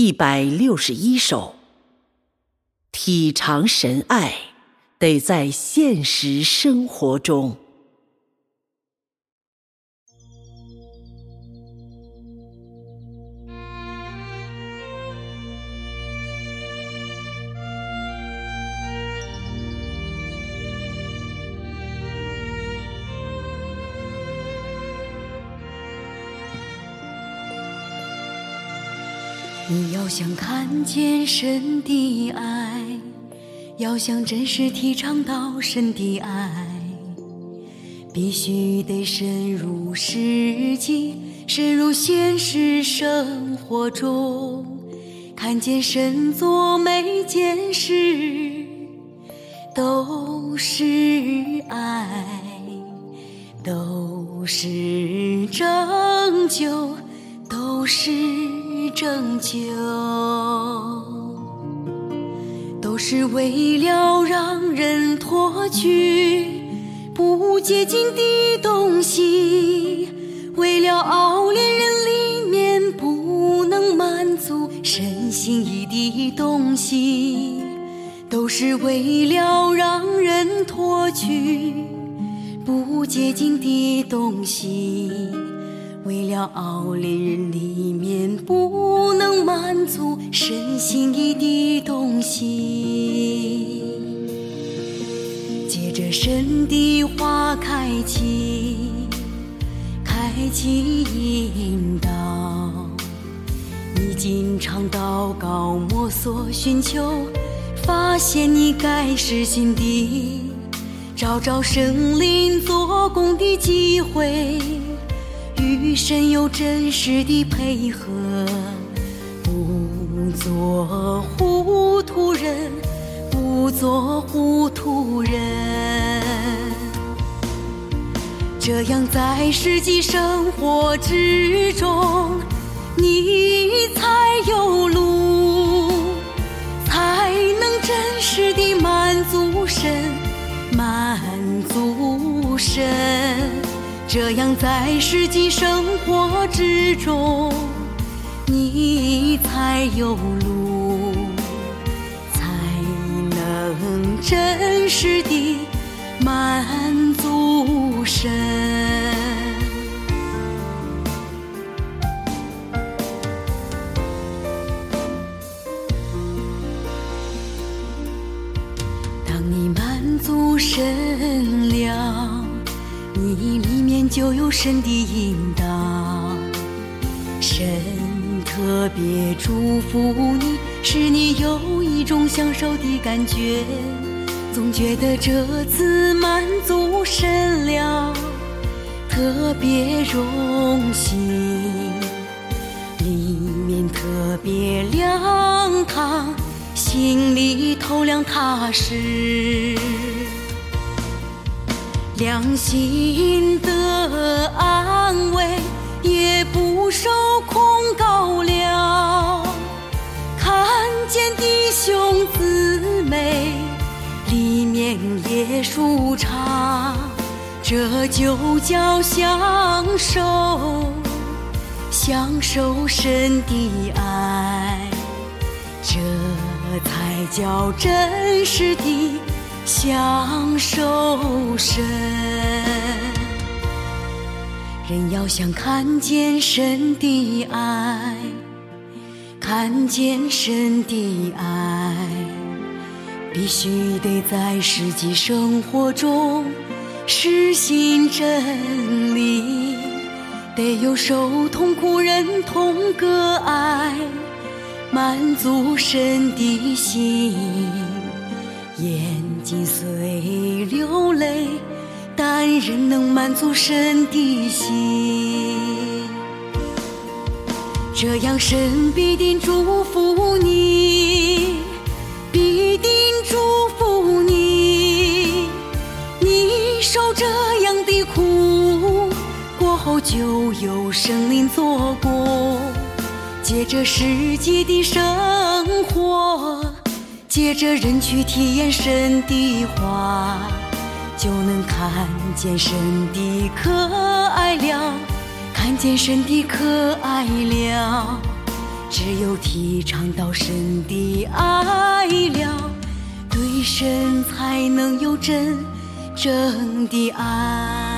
一百六十一首。体尝神爱，得在现实生活中。你要想看见神的爱，要想真实体尝到神的爱，必须得深入实际，深入现实生活中，看见神做每件事都是爱，都是拯救，都是。拯救，都是为了让人脱去不洁净的东西，为了熬炼人里面不能满足神心意的东西，都是为了让人脱去不洁净的东西。为了熬炼人里面不能满足神心意的东西，借着神的花开启，开启引导。你经常祷告摸索寻求，发现你该实行的，找找圣灵做工的机会。与神有真实的配合，不做糊涂人，不做糊涂人，这样在实际生活之中，你才有路，才能真实的满足神，这样在实际生活之中，你才有路，才能真实的满足身。你里面就有神的引导，神特别祝福你，使你有一种享受的感觉，总觉得这次满足神了，特别荣幸，里面特别亮堂，心里透亮踏实。良心的安慰也不受控告了，看见弟兄姊妹里面也舒畅，这就叫享受，享受神的爱，这才叫真实的。享受神，人要想看见神的爱，看见神的爱，必须得在实际生活中实行真理，得有受痛苦人同个爱，满足神的心。眼心虽流泪，但仍能满足神的心。这样神必定祝福你，必定祝福你。你受这样的苦，过后就有生灵做工，借着世界的生活。借着人去体验神的话，就能看见神的可爱了，看见神的可爱了，只有体尝到神的爱了，对神才能有真正的爱。